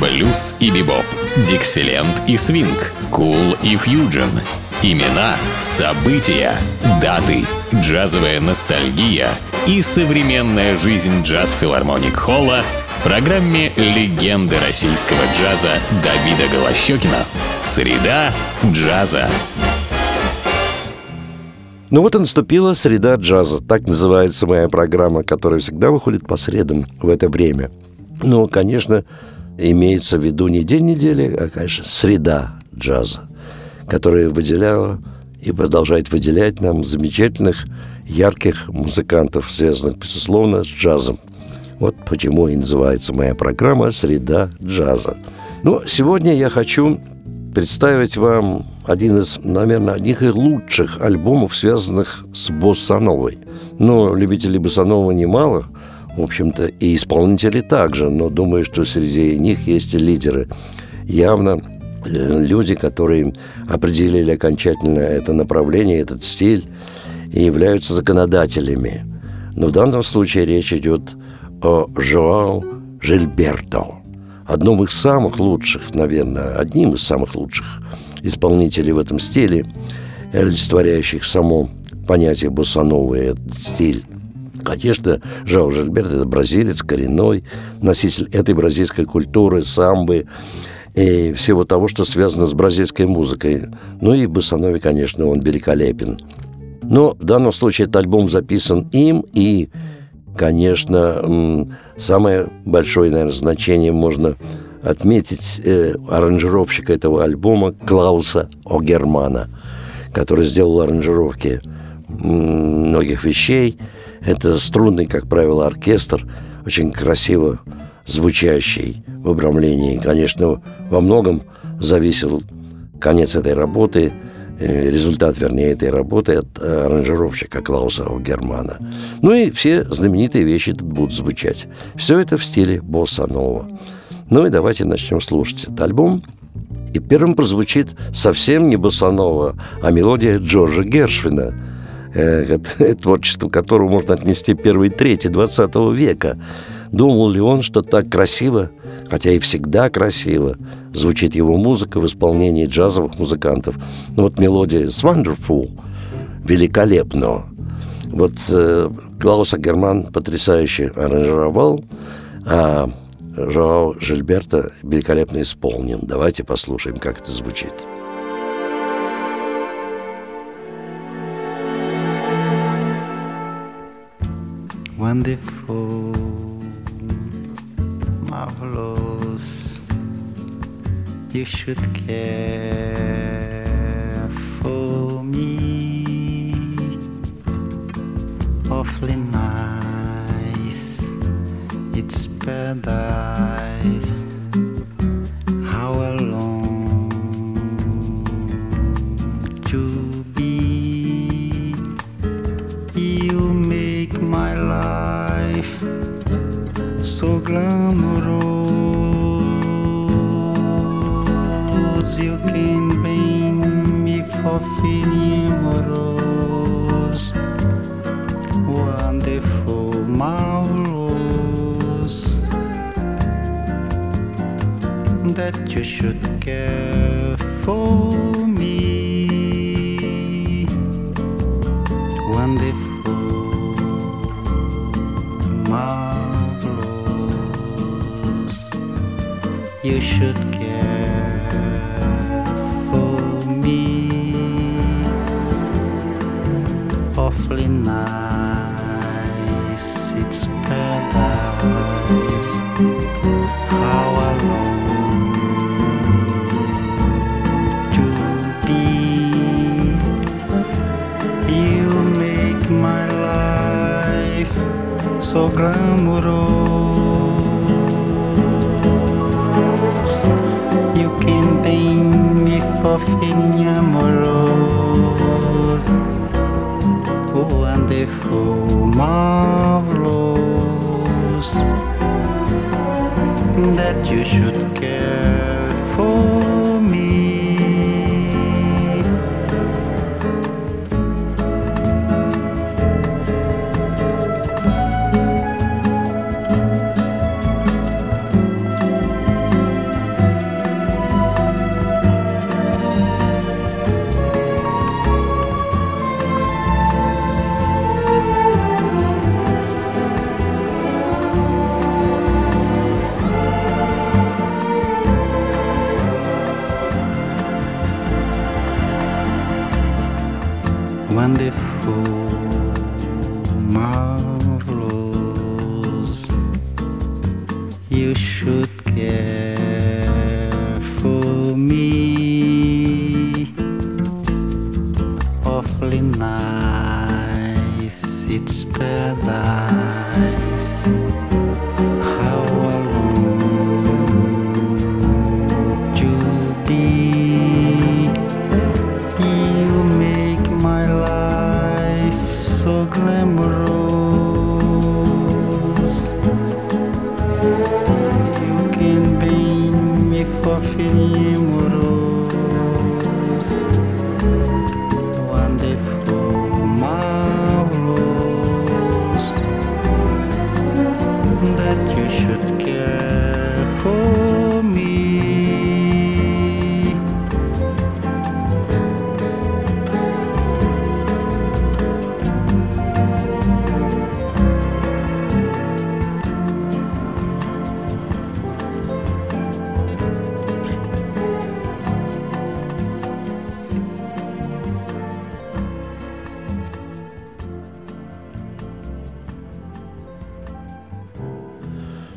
блюз и бибоп, дикселент и свинг, кул и фьюджен. Имена, события, даты, джазовая ностальгия и современная жизнь джаз-филармоник Холла в программе «Легенды российского джаза» Давида Голощекина. Среда джаза. Ну вот и наступила среда джаза. Так называется моя программа, которая всегда выходит по средам в это время. Ну, конечно, имеется в виду не день недели, а, конечно, среда джаза, которая выделяла и продолжает выделять нам замечательных, ярких музыкантов, связанных, безусловно, с джазом. Вот почему и называется моя программа «Среда джаза». Ну, сегодня я хочу представить вам один из, наверное, одних из лучших альбомов, связанных с боссановой. Но любителей боссанова немало, в общем-то, и исполнители также, но думаю, что среди них есть лидеры. Явно э, люди, которые определили окончательно это направление, этот стиль, и являются законодателями. Но в данном случае речь идет о Жоау Жильберто – одном из самых лучших, наверное, одним из самых лучших исполнителей в этом стиле, олицетворяющих само понятие боссановый стиль. Конечно, Жао Жильберт – это бразилец, коренной, носитель этой бразильской культуры, самбы и всего того, что связано с бразильской музыкой. Ну и боссанове, конечно, он великолепен. Но в данном случае этот альбом записан им, и конечно, самое большое, наверное, значение можно отметить э, аранжировщика этого альбома Клауса Огермана, который сделал аранжировки многих вещей. Это струнный, как правило, оркестр, очень красиво звучащий в обрамлении. Конечно, во многом зависел конец этой работы – Э, результат, вернее, этой работы от э, аранжировщика Клауса Германа. Ну и все знаменитые вещи тут будут звучать. Все это в стиле босса нова. Ну и давайте начнем слушать этот альбом. И первым прозвучит совсем не босанова, а мелодия Джорджа Гершвина, э, творчество которого можно отнести первой трети 20 века. Думал ли он, что так красиво хотя и всегда красиво звучит его музыка в исполнении джазовых музыкантов. Ну, вот мелодия «It's Wonderful» великолепно. Вот э, Клауса Герман потрясающе аранжировал, а Жоао Жильберта великолепно исполнен. Давайте послушаем, как это звучит. Wonderful marvelous. You should care for me. Awfully nice. It's paradise. You should care for so glamorous you can me for feeling amorous wonderful oh, marvelous that you should care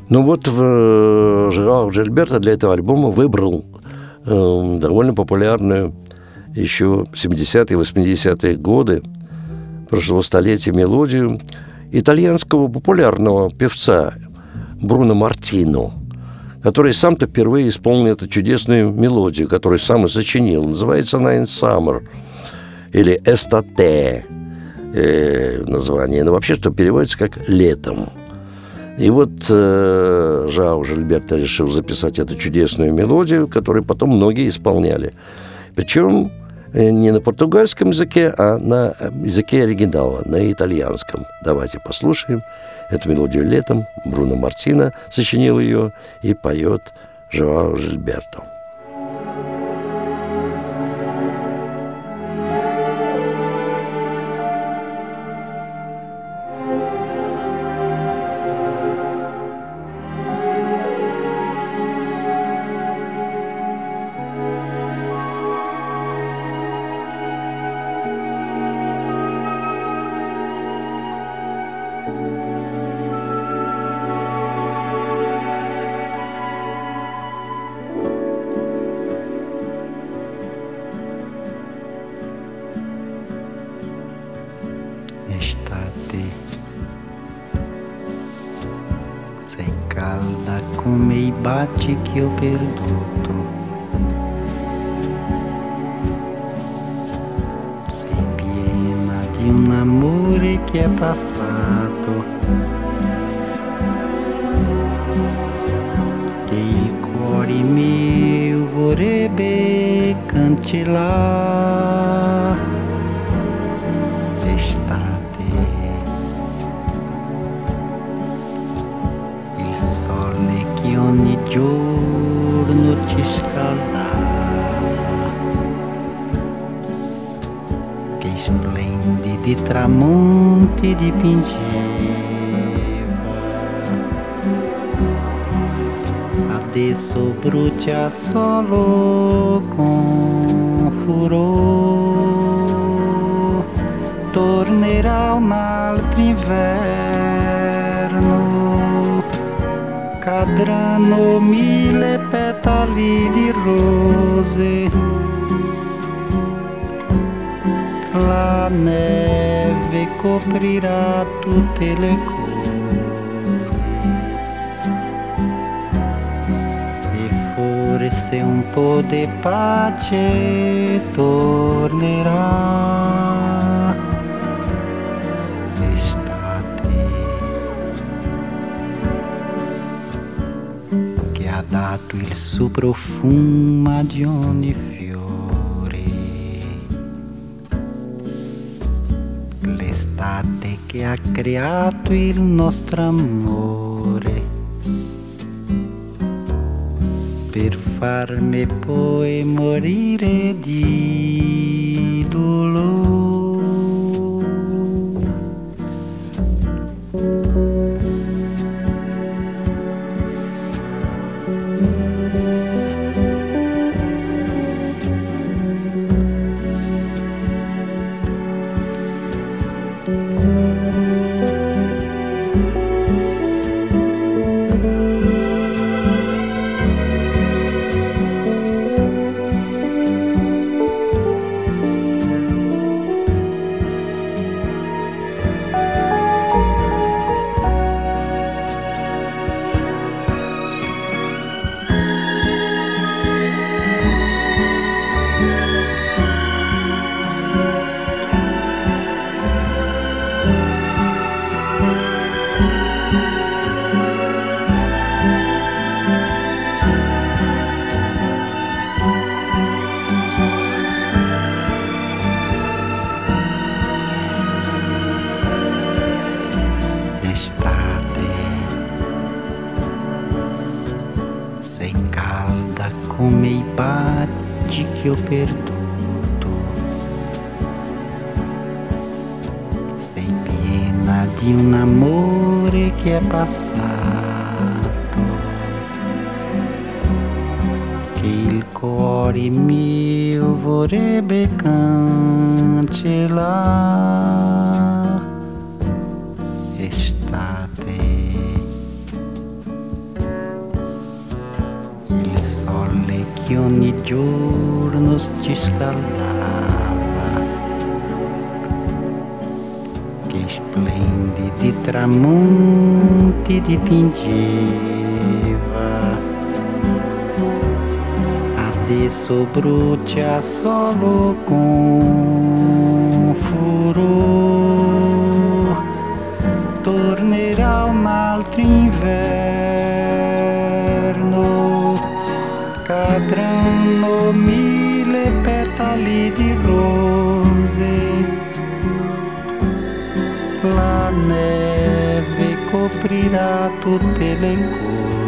Ну вот в, Жерар Джельберта для этого альбома выбрал э, довольно популярную еще 70-е, 80-е годы прошлого столетия мелодию итальянского популярного певца Бруно Мартино, который сам-то впервые исполнил эту чудесную мелодию, которую сам и сочинил. Называется она «In Summer» или «Estate» э, название. Но вообще, что переводится как «летом». И вот э, Жао Жильберто решил записать эту чудесную мелодию, которую потом многие исполняли. Причем э, не на португальском языке, а на э, языке оригинала, на итальянском. Давайте послушаем эту мелодию летом. Бруно Мартино сочинил ее и поет Жао Жильберто. Sei calda come i baci che ho perduto. Sei piena di un amore che è passato Che il cuore mio vorrebbe cancellare splendidi tramonti dipingeva Adesso brucia solo con furor. Tornerà un altro inverno. Cadranno mille petali di rose. La neve coprirà tutte le cose E forse un po' di pace tornerà Estate Che ha dato il suo profumo a di ogni L'estate che ha creato il nostro amore per farmi poi morire di dolore. Cuore mio vorrebbe cancellare. Estate. Il sole che ogni giorno ci scaldava, che splendidi tramonti dipingeva. Adesso brucia solo con furore, tornerà un altro inverno, cadranno mille petali di rose, la neve coprirà tutte le cose.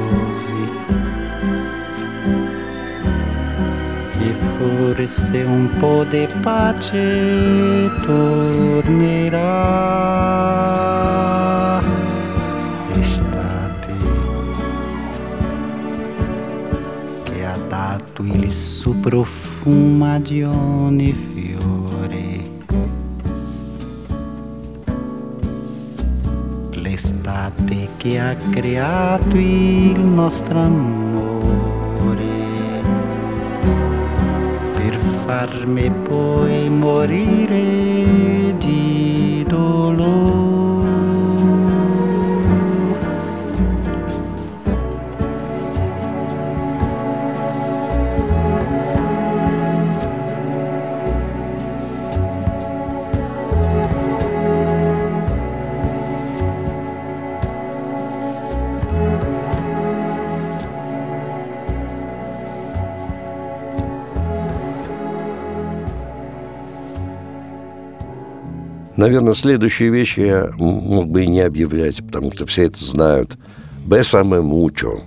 Forse un po' di pace tornerà. Estate che ha dato il suo profumo di ogni fiore. L'estate che ha creato il nostro amore farmi poi morire Наверное, следующие вещи я мог бы и не объявлять, потому что все это знают. Бесаме мучо.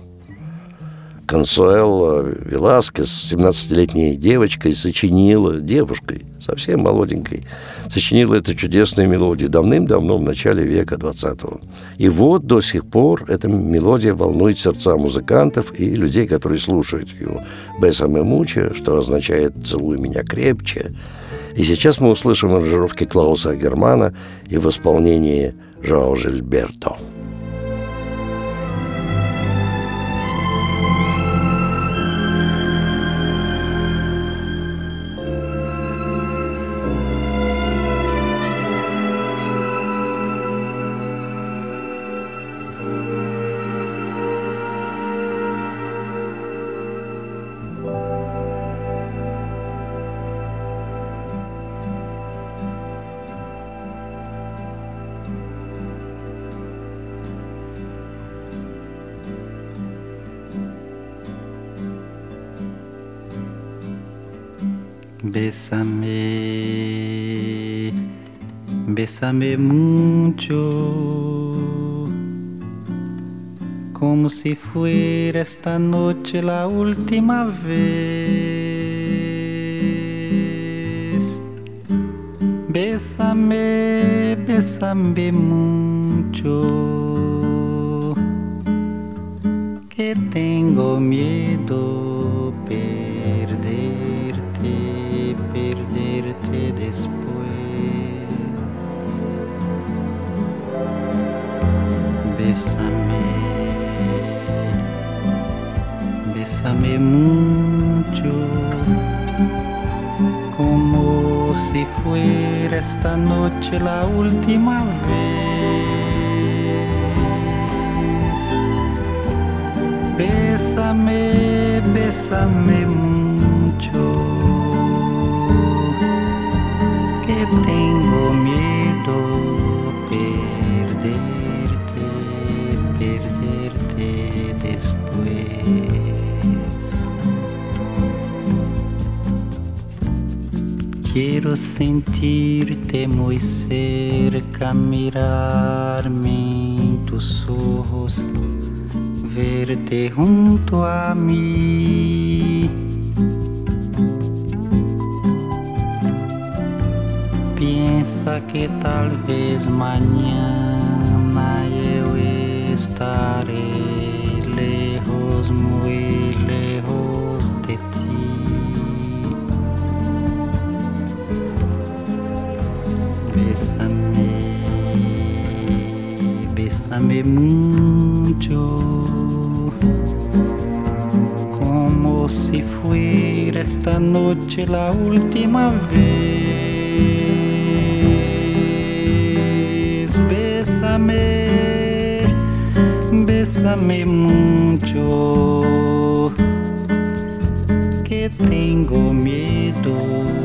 Консуэлла Веласкес, 17-летней девочкой, сочинила, девушкой, совсем молоденькой, сочинила эту чудесную мелодию давным-давно, в начале века 20-го. И вот до сих пор эта мелодия волнует сердца музыкантов и людей, которые слушают ее. «Бесаме мучо», что означает «целуй меня крепче», и сейчас мы услышим аранжировки Клауса Германа и в исполнении Жоао Жильберто. Bésame, bésame mucho, como si fuera esta noche la última vez. Bésame, bésame mucho, que tengo miedo bésame mucho, como si fuera esta noche la última vez. Bésame, bésame mucho, que tengo Quero sentirte muito cerca, mirarme en tus ojos, verte junto a mim. Piensa que talvez amanhã mañana eu estarei lejos, muito lejos de ti. Bésame mucho. como si fuera esta noche la última vez. Bésame, bésame mucho, que tengo miedo.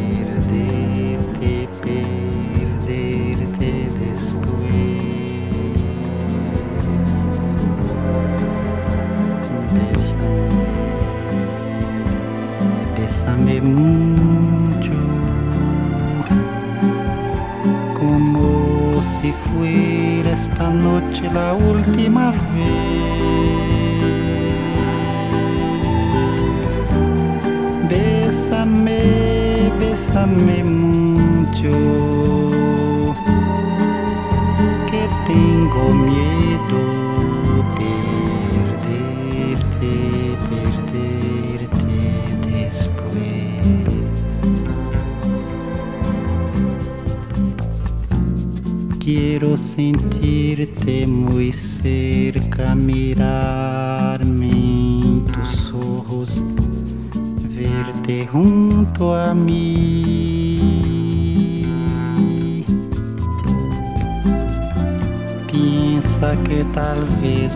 noche la última vez. Bésame, bésame mucho, que tengo miedo. Quiero sentirte muy cerca, mirarme en tus ojos, verte junto a mí. Piensa que tal vez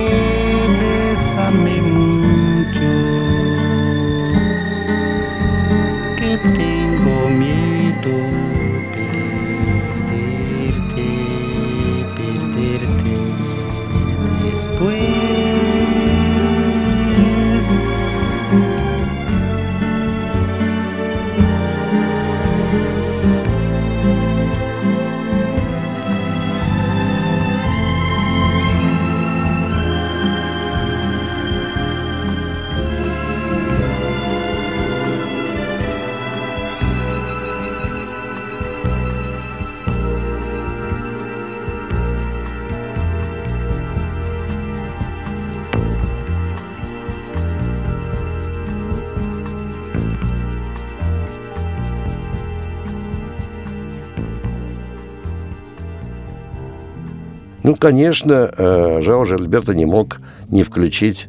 конечно, э, Жао Жильберто не мог не включить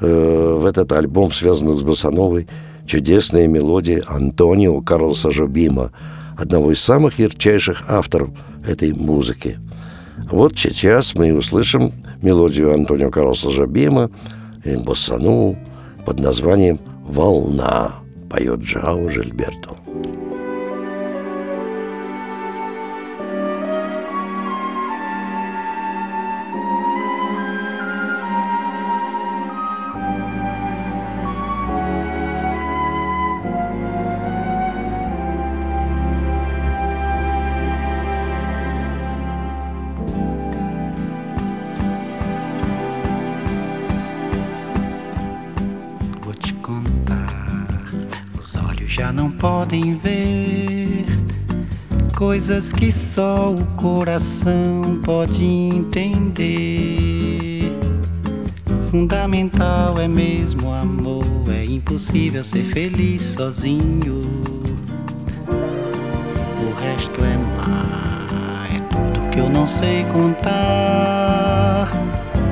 э, в этот альбом, связанных с Басановой, чудесные мелодии Антонио Карлоса Жобима, одного из самых ярчайших авторов этой музыки. Вот сейчас мы услышим мелодию Антонио Карлоса Жобима и Боссану под названием «Волна» поет Джао Жильберто. Coisas que só o coração pode entender. Fundamental é mesmo amor, é impossível ser feliz sozinho. O resto é mar, é tudo que eu não sei contar.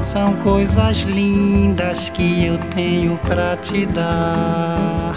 São coisas lindas que eu tenho pra te dar.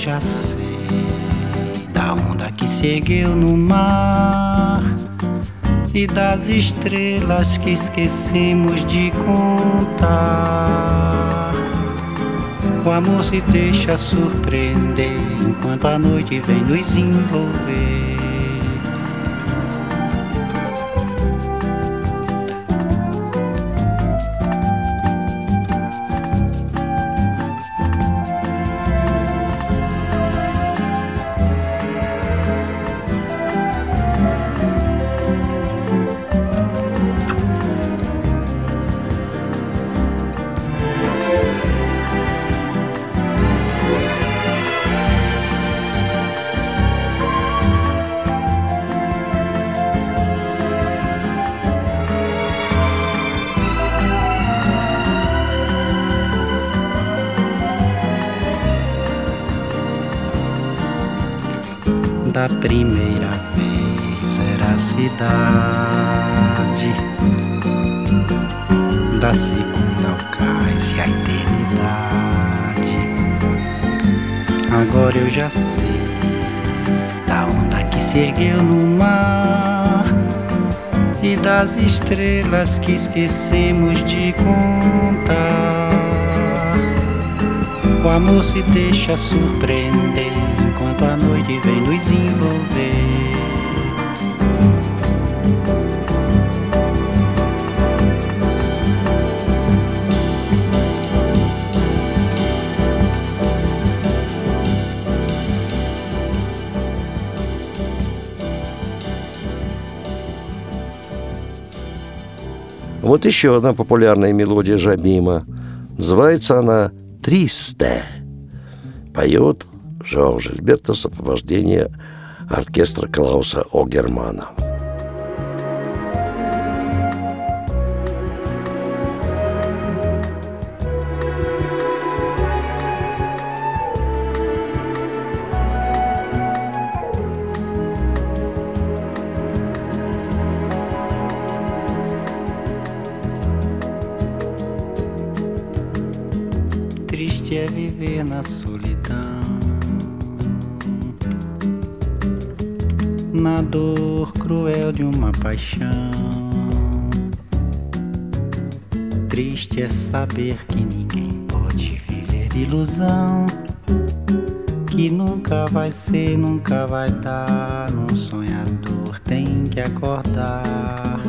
Já sei da onda que se no mar e das estrelas que esquecemos de contar. O amor se deixa surpreender enquanto a noite vem nos envolver. Da primeira vez era a cidade, da segunda o cais e a eternidade. Agora eu já sei da onda que se ergueu no mar e das estrelas que esquecemos de contar. O amor se deixa surpreender enquanto a noite vem nos envolver. Вот еще одна популярная мелодия Жабима. Называется она «Тристе». Поет Жоао Жильберта сопровождение оркестра Клауса Огермана. Saber que ninguém pode viver de ilusão, que nunca vai ser, nunca vai dar. Num sonhador tem que acordar.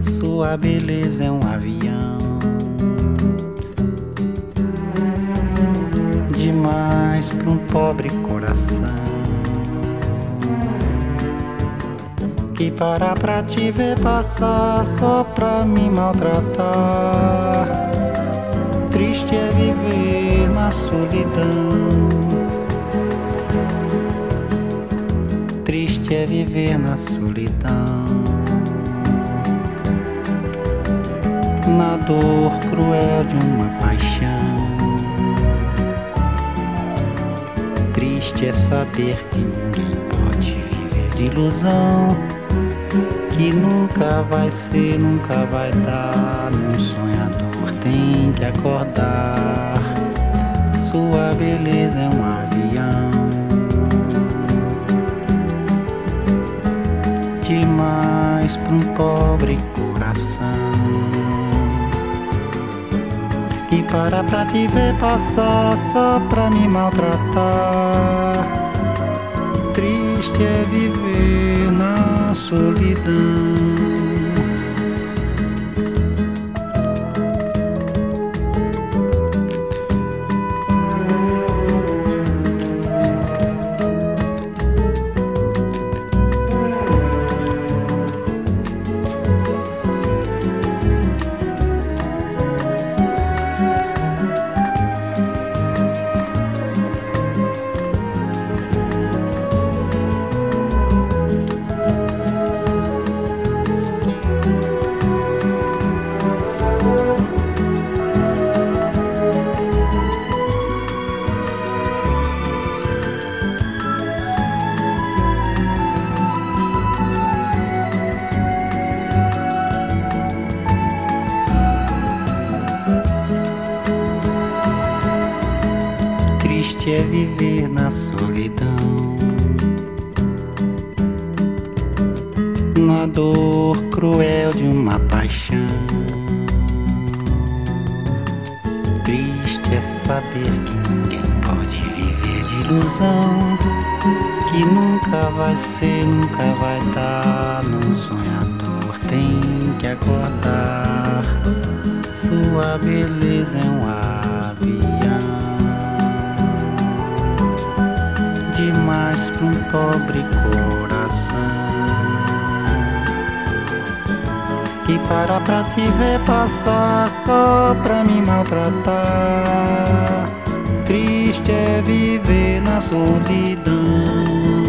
Sua beleza é um avião. demais para um pobre coração que para pra te ver passar só pra me maltratar. Triste é viver na solidão. Triste é viver na solidão. Na dor cruel de uma paixão. Triste é saber que ninguém pode viver de ilusão. Que nunca vai ser, nunca vai dar. Num sonhador tem que acordar. Sua beleza é um avião. Demais para um pobre coração. E para pra te ver passar só pra me maltratar. Triste é viver na solidão. Um pobre coração que para pra te ver passar só pra me maltratar. Triste é viver na solidão.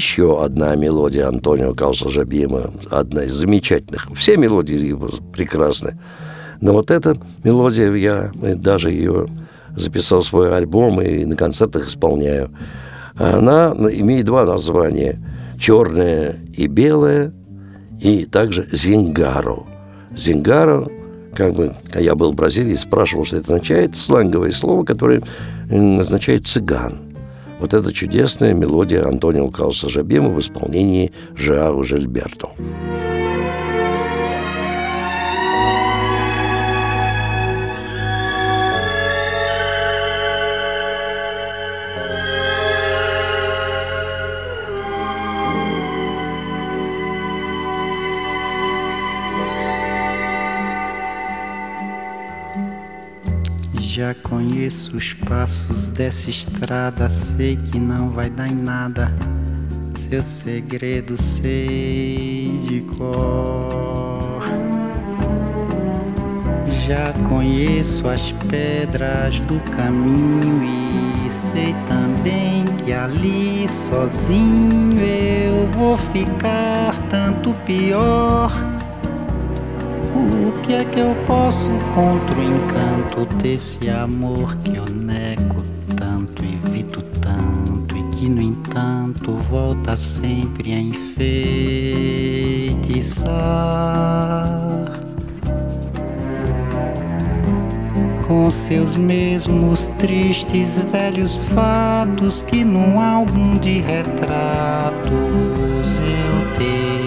Еще одна мелодия Антонио Калса-Жабима, одна из замечательных. Все мелодии его прекрасны. Но вот эта мелодия, я даже ее записал в свой альбом и на концертах исполняю. Она имеет два названия. «Черное и белое» и также «Зингаро». «Зингаро» как бы, я был в Бразилии, спрашивал, что это означает, сланговое слово, которое означает «цыган». Вот это чудесная мелодия Антонио Кауса Жабема в исполнении Жао Жильберто. Já conheço os passos dessa estrada, sei que não vai dar em nada. Seu segredo sei de cor. Já conheço as pedras do caminho e sei também que ali sozinho eu vou ficar tanto pior. Que é que eu posso contra o encanto desse amor que eu nego tanto, evito tanto e que, no entanto, volta sempre a enfeitiçar? Com seus mesmos tristes velhos fatos que num álbum de retratos eu tenho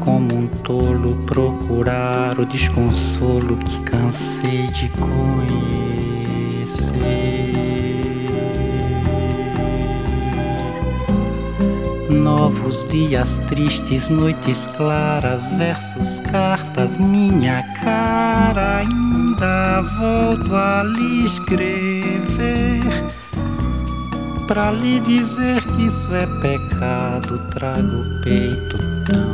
como um tolo, procurar o desconsolo que cansei de conhecer. Novos dias tristes, noites claras, versos, cartas, minha cara. Ainda volto a lhe escrever. Pra lhe dizer que isso é pecado, trago o peito tão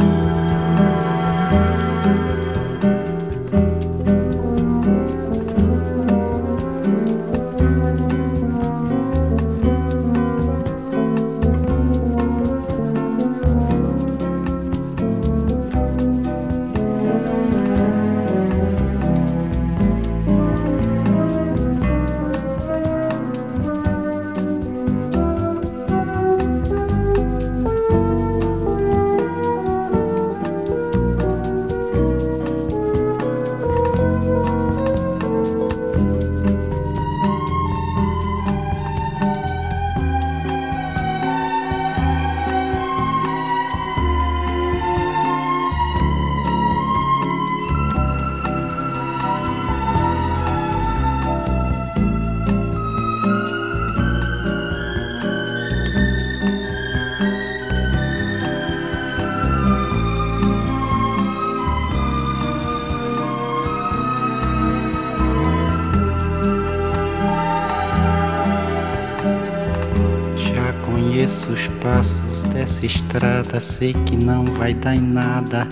Conheço os passos dessa estrada, sei que não vai dar em nada.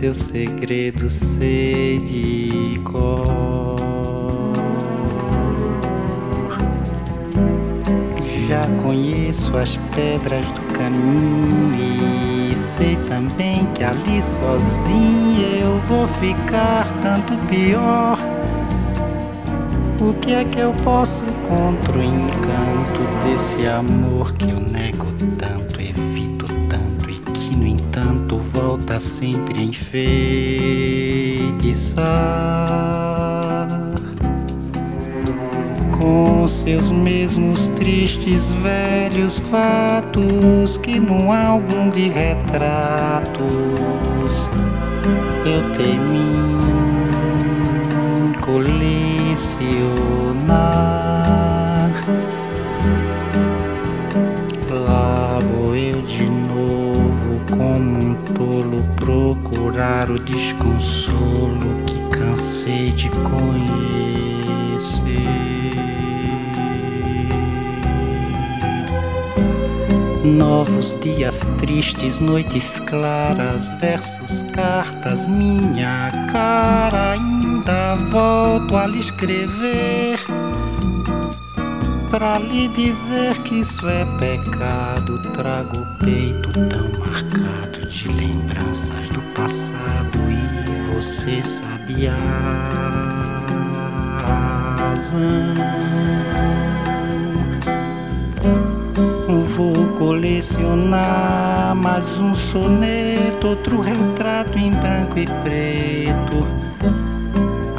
Seu segredo sei de cor. Já conheço as pedras do caminho e sei também que ali sozinho eu vou ficar tanto pior. O que é que eu posso contra o encanto desse amor que eu nego tanto, evito tanto e que, no entanto, volta sempre a enfeitiçar? Com seus mesmos tristes velhos fatos que num álbum de retratos eu termino colecionar. Lá vou eu de novo, como um tolo, procurar o desconsolo que cansei de conhecer. Novos dias tristes, noites claras, versos, cartas, minha cara. Ainda volto a lhe escrever. Pra lhe dizer que isso é pecado, trago o peito tão marcado de lembranças do passado e você sabe a razão. Vou colecionar mais um soneto, outro retrato em branco e preto,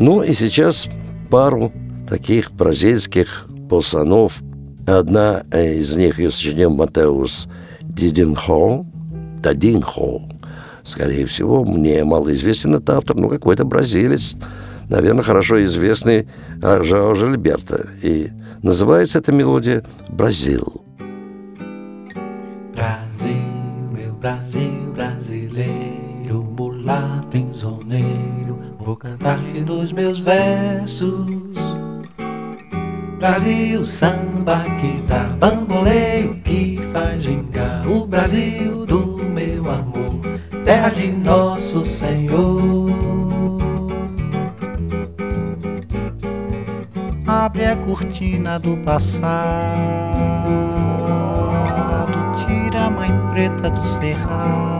Ну и сейчас пару таких бразильских босанов. Одна из них ее сочинил Матеус Дидинхо, Дадинхо. Скорее всего, мне малоизвестен этот автор, но какой-то бразилец, наверное, хорошо известный Жао Жильберто. И называется эта мелодия «Бразил». Brasil, meu cantar-te nos meus versos. Brasil, samba que dá bamboleio, que faz gingar o Brasil do meu amor, terra de nosso Senhor. Abre a cortina do passado, tira a mãe preta do cerrado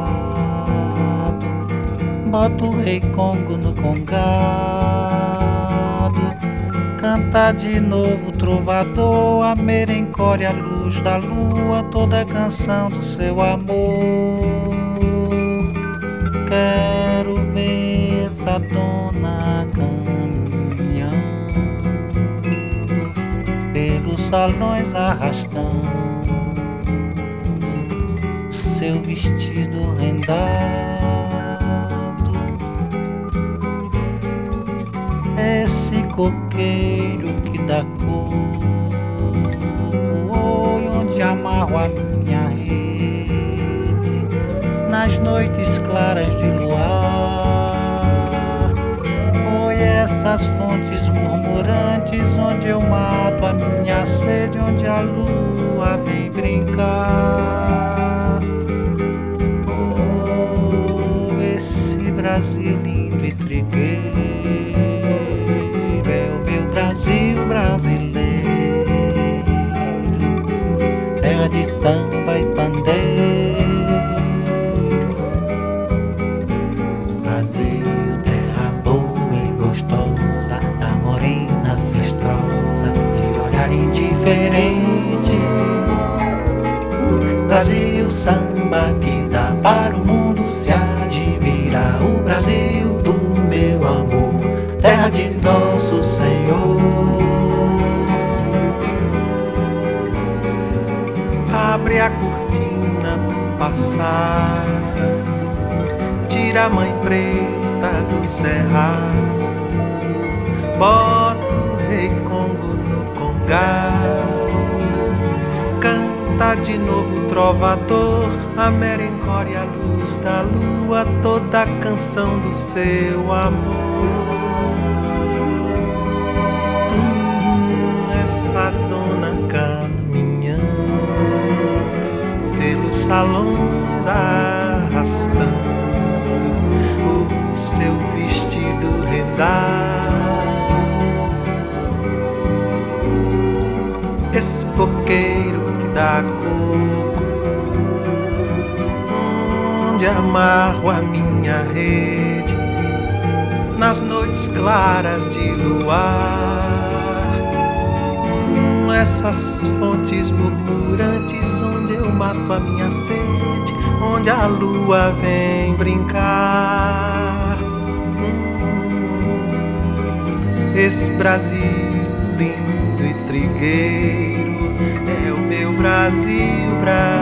bota o rei Congo no congado. Canta de novo, trovador, a merencore, a luz da lua, toda a canção do seu amor. Quero ver essa dona caminhando pelos salões arrastando seu vestido rendado esse coqueiro que dá cor, onde amarro a minha rede nas noites claras de luar. Oi, essas fontes murmurantes onde eu mato a minha sede, onde a lua vem brincar. Oh, esse Brasil lindo e trigueiro Brasil brasileiro, terra de samba e pandeiro. Brasil, terra boa e gostosa, da morena cestrosa, de olhar indiferente. Brasil, samba que dá para o mundo do passado, tira a mãe preta do cerrado, bota o rei Congo no congado, canta de novo trovador, a merencória, a luz da lua, toda a canção do seu amor. salões arrastando o seu vestido rendado. Esse coqueiro que dá coco, onde amarro a minha rede nas noites claras de luar. Hum, essas fontes murmurantes mato a minha sede, onde a lua vem brincar. Hum, esse Brasil lindo e trigueiro é o meu Brasil brasileiro,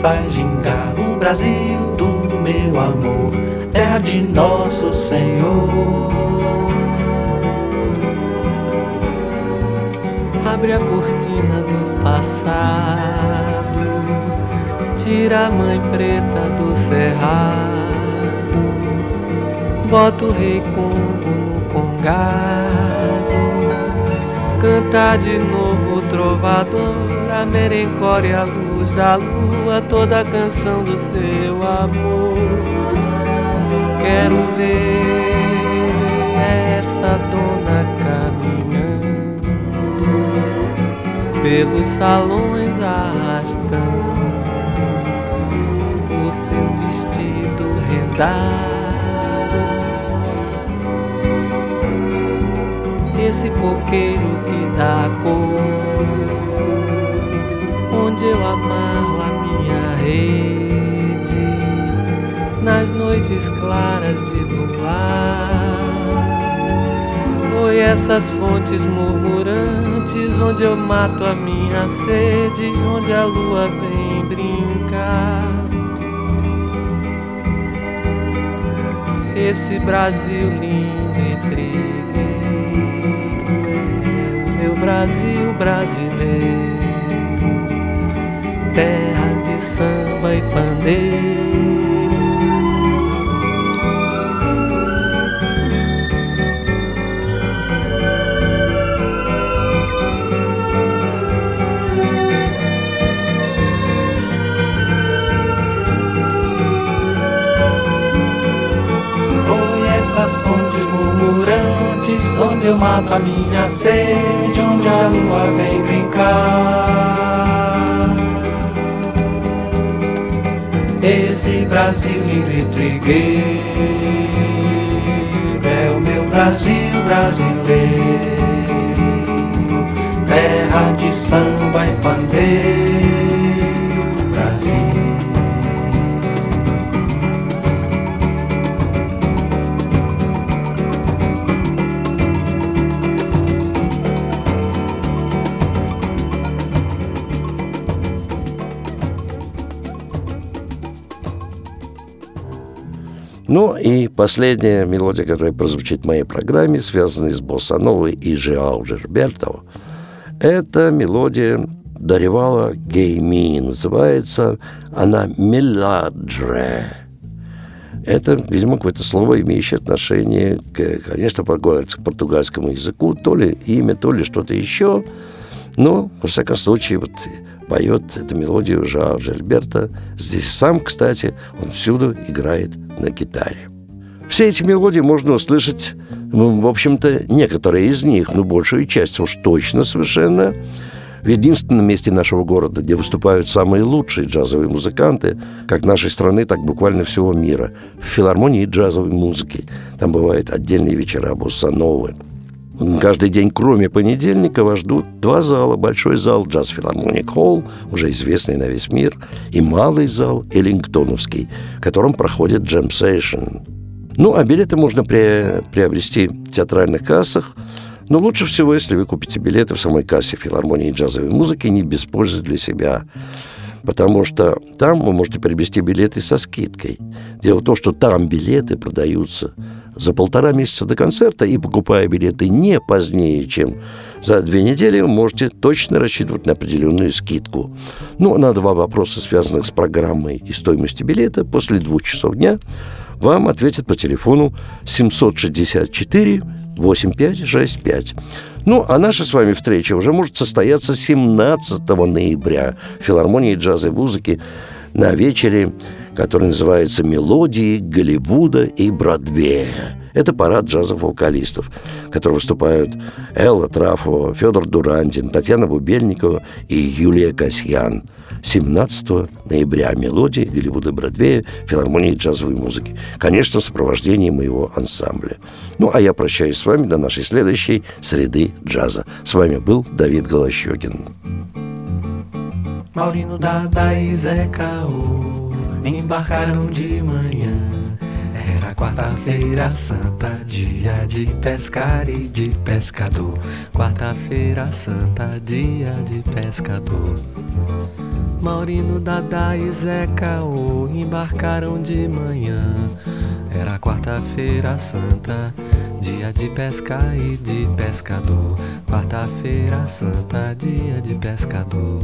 faz gingar o Brasil do meu amor, terra de nosso Senhor. Abre a cortina do passado, tira a mãe preta do cerrado, bota o rei Congo no congado Canta de novo, trovador, a merencória, luz da lua, toda a canção do seu amor. Quero ver essa dona caminhando pelos salões arrastando o seu vestido rendado esse coqueiro que dá cor, onde eu a minha rede nas noites claras de luar. Oi, essas fontes murmurantes, onde eu mato a minha sede, onde a lua vem brincar. Esse Brasil lindo e triste Brasil brasileiro, terra samba e pandeiro. essas fontes murmurantes onde eu mato a minha sede, onde a lua vem brincar. Esse Brasil lindo e trigueiro é o meu Brasil brasileiro, terra de samba e pandeiro, Ну и последняя мелодия, которая прозвучит в моей программе, связанная с Боссановой и Жиау Жербертов, это мелодия Даревала Гейми. Называется она «Меладже». Это, видимо, какое-то слово, имеющее отношение, к, конечно, к португальскому языку, то ли имя, то ли что-то еще. Но, во всяком случае, вот поет эту мелодию Жао Жильберта. Здесь сам, кстати, он всюду играет на гитаре. Все эти мелодии можно услышать, ну, в общем-то, некоторые из них, но большую часть уж точно совершенно, в единственном месте нашего города, где выступают самые лучшие джазовые музыканты, как нашей страны, так буквально всего мира, в филармонии джазовой музыки. Там бывают отдельные вечера боссановы. Каждый день, кроме понедельника, вас ждут два зала. Большой зал Джаз Филармоник Холл, уже известный на весь мир, и малый зал Эллингтоновский, в котором проходит джем сейшн. Ну, а билеты можно при, приобрести в театральных кассах, но лучше всего, если вы купите билеты в самой кассе филармонии джазовой музыки, не без пользы для себя. Потому что там вы можете приобрести билеты со скидкой. Дело в том, что там билеты продаются за полтора месяца до концерта, и покупая билеты не позднее, чем за две недели, вы можете точно рассчитывать на определенную скидку. Ну, на два вопроса, связанных с программой и стоимостью билета, после двух часов дня вам ответят по телефону 764 8565. Ну, а наша с вами встреча уже может состояться 17 ноября в филармонии джаза и музыки на вечере, который называется «Мелодии Голливуда и Бродвея». Это парад джазовых вокалистов, которые выступают Элла Трафова, Федор Дурандин, Татьяна Бубельникова и Юлия Касьян. 17 ноября мелодии Голливуда Бродвея филармонии джазовой музыки. Конечно, в сопровождении моего ансамбля. Ну, а я прощаюсь с вами до нашей следующей среды джаза. С вами был Давид Голощекин. Maurino, Dada e Zé Caô embarcaram de manhã. Quarta-feira santa, dia de pescar e de pescador. Quarta-feira santa, dia de pescador. Maurino, Dada e Zé Caô embarcaram de manhã. Era quarta-feira santa, dia de pescar e de pescador. Quarta-feira santa, dia de pescador.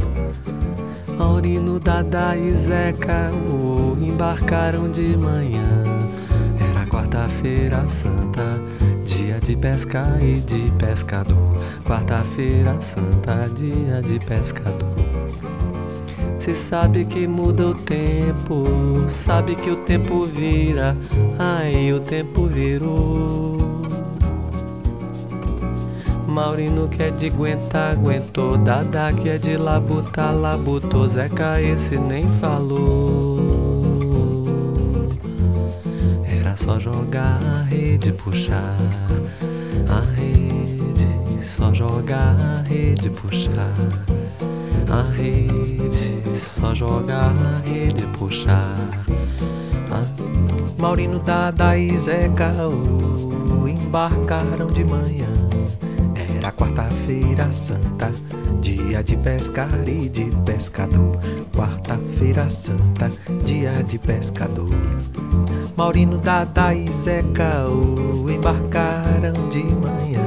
Maurino, Dada e Zé Caô embarcaram de manhã. Quarta-feira santa, dia de pescar e de pescador. Quarta-feira santa, dia de pescador. Se sabe que muda o tempo, sabe que o tempo vira, aí o tempo virou. Maurino que é de aguentar, aguentou. Dada que é de labutar, labutou. Zeca esse nem falou. Só jogar a rede, puxar a rede. Só jogar a rede, puxar a rede. Só jogar a rede, puxar. A... Maurino, Dada e Zeca embarcaram de manhã. Era quarta-feira santa, dia de pescar e de pescador. Quarta-feira santa, dia de pescador. Maurino, Dada e Zeca oh, embarcaram de manhã.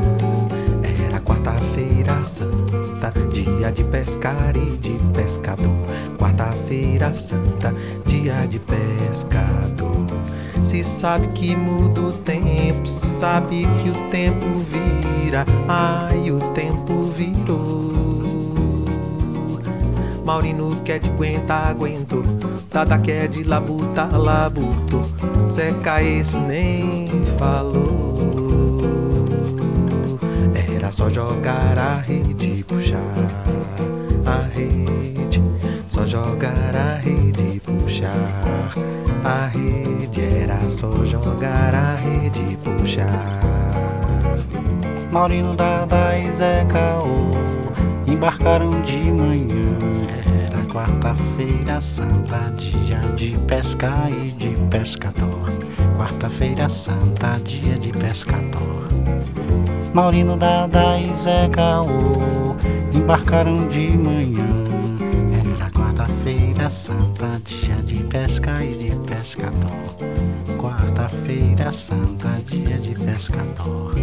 Era quarta-feira santa, dia de pescar e de pescador. Quarta-feira santa, dia de pescador. Se sabe que muda o tempo, sabe que o tempo vira, ai o tempo virou. Maurino quer de aguentar, aguentou. Dada quer de labuta, labutou. Zeca esse nem falou. Era só jogar a rede, puxar a rede. Só jogar a rede, puxar a rede. Era só jogar a rede puxar. Maurino, Dada e Zé Caô embarcaram de manhã. Era quarta-feira santa, dia de pescar e de pescador. Quarta-feira santa, dia de pescador. Maurino, Dada e Zé Caô embarcaram de manhã. Era quarta-feira santa, dia de pesca e de pescador. Quarta-feira santa, dia de pescador.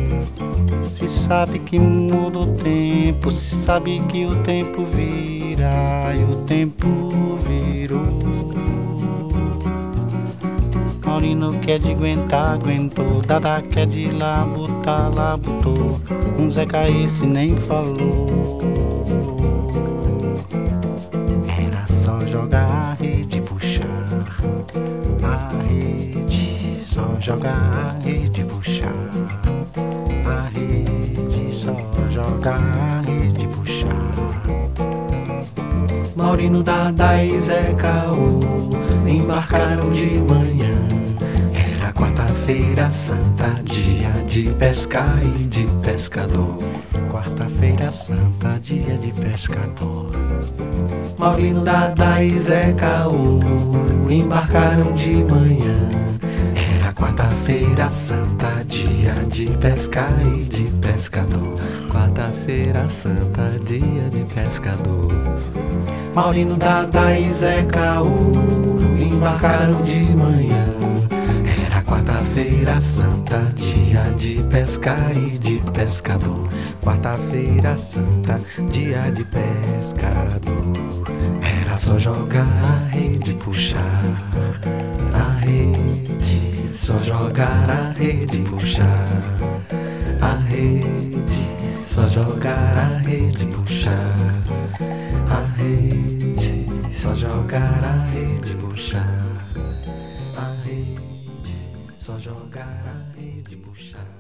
Se sabe que muda o tempo, se sabe que o tempo vira e o tempo virou. Maurino quer de aguentar, aguentou. Dada quer de labutar, labutou. Um Zeca esse nem falou. Só jogar a rede, puxar a rede. Só jogar a rede, puxar. Maurino, Dada e Zé Caô embarcaram de manhã. Era quarta-feira santa, dia de pescar e de pescador. Quarta-feira santa, dia de pescador. Maurino, Dada e Zé Caô embarcaram de manhã. Quarta-feira santa, dia de pesca e de pescador. Quarta-feira santa, dia de pescador. Maurino, Dada e Zé Caú embarcaram de manhã. Era quarta-feira santa, dia de pesca e de pescador. Quarta-feira santa, dia de pescador. Era só jogar a rede, puxar a rede. Só jogar a rede, puxar a rede. Só jogar a rede, puxar a rede. Só jogar a rede, puxar a rede. Só jogar a rede, puxar.